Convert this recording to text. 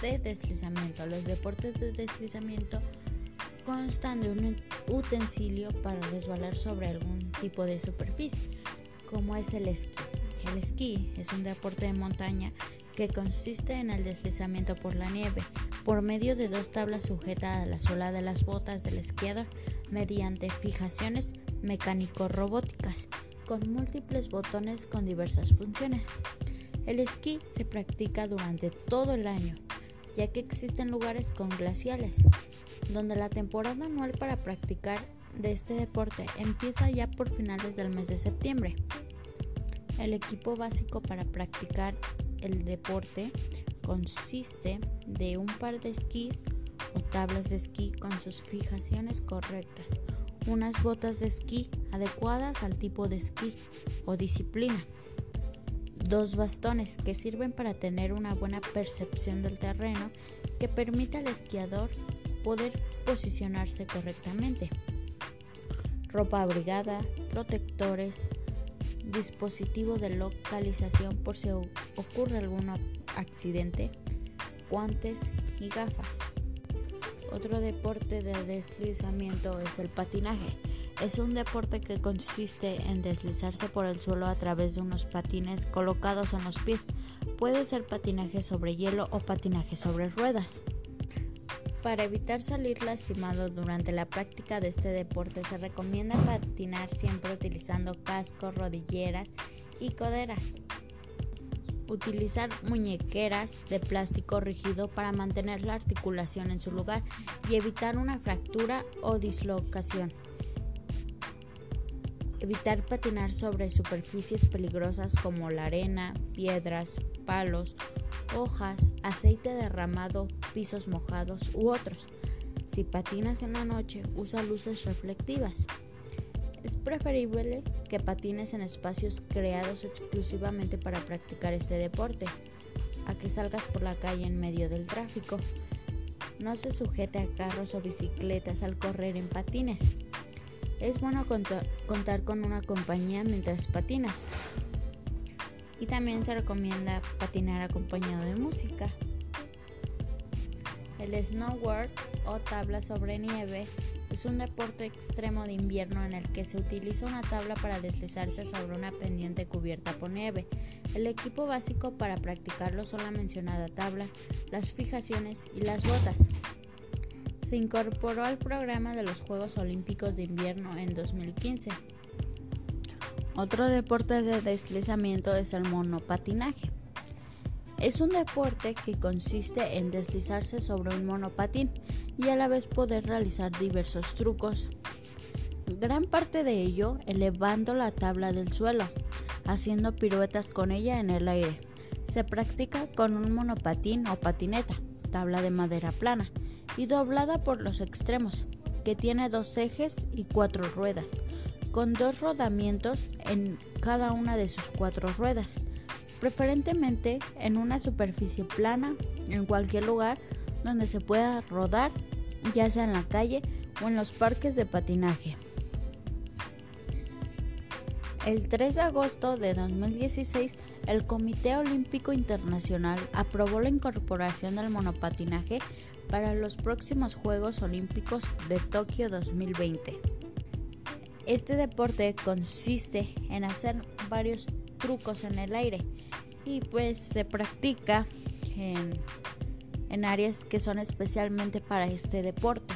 de deslizamiento. Los deportes de deslizamiento constan de un utensilio para resbalar sobre algún tipo de superficie, como es el esquí. El esquí es un deporte de montaña que consiste en el deslizamiento por la nieve por medio de dos tablas sujetas a la suela de las botas del esquiador mediante fijaciones mecánico-robóticas con múltiples botones con diversas funciones. El esquí se practica durante todo el año, ya que existen lugares con glaciales, donde la temporada anual para practicar de este deporte empieza ya por finales del mes de septiembre. El equipo básico para practicar el deporte consiste de un par de esquís o tablas de esquí con sus fijaciones correctas, unas botas de esquí adecuadas al tipo de esquí o disciplina, dos bastones que sirven para tener una buena percepción del terreno que permita al esquiador poder posicionarse correctamente, ropa abrigada, protectores, dispositivo de localización por si ocurre algún accidente, guantes y gafas. Otro deporte de deslizamiento es el patinaje. Es un deporte que consiste en deslizarse por el suelo a través de unos patines colocados en los pies. Puede ser patinaje sobre hielo o patinaje sobre ruedas. Para evitar salir lastimado durante la práctica de este deporte se recomienda patinar siempre utilizando cascos, rodilleras y coderas. Utilizar muñequeras de plástico rígido para mantener la articulación en su lugar y evitar una fractura o dislocación. Evitar patinar sobre superficies peligrosas como la arena, piedras, palos hojas, aceite derramado, pisos mojados u otros. Si patinas en la noche, usa luces reflectivas. Es preferible que patines en espacios creados exclusivamente para practicar este deporte, a que salgas por la calle en medio del tráfico. No se sujete a carros o bicicletas al correr en patines. Es bueno contar con una compañía mientras patinas y también se recomienda patinar acompañado de música. El snowboard o tabla sobre nieve es un deporte extremo de invierno en el que se utiliza una tabla para deslizarse sobre una pendiente cubierta por nieve. El equipo básico para practicarlo son la mencionada tabla, las fijaciones y las botas. Se incorporó al programa de los Juegos Olímpicos de Invierno en 2015. Otro deporte de deslizamiento es el monopatinaje. Es un deporte que consiste en deslizarse sobre un monopatín y a la vez poder realizar diversos trucos. Gran parte de ello elevando la tabla del suelo, haciendo piruetas con ella en el aire. Se practica con un monopatín o patineta, tabla de madera plana y doblada por los extremos, que tiene dos ejes y cuatro ruedas con dos rodamientos en cada una de sus cuatro ruedas, preferentemente en una superficie plana, en cualquier lugar donde se pueda rodar, ya sea en la calle o en los parques de patinaje. El 3 de agosto de 2016, el Comité Olímpico Internacional aprobó la incorporación del monopatinaje para los próximos Juegos Olímpicos de Tokio 2020. Este deporte consiste en hacer varios trucos en el aire y pues se practica en, áreas que son especialmente para este deporte.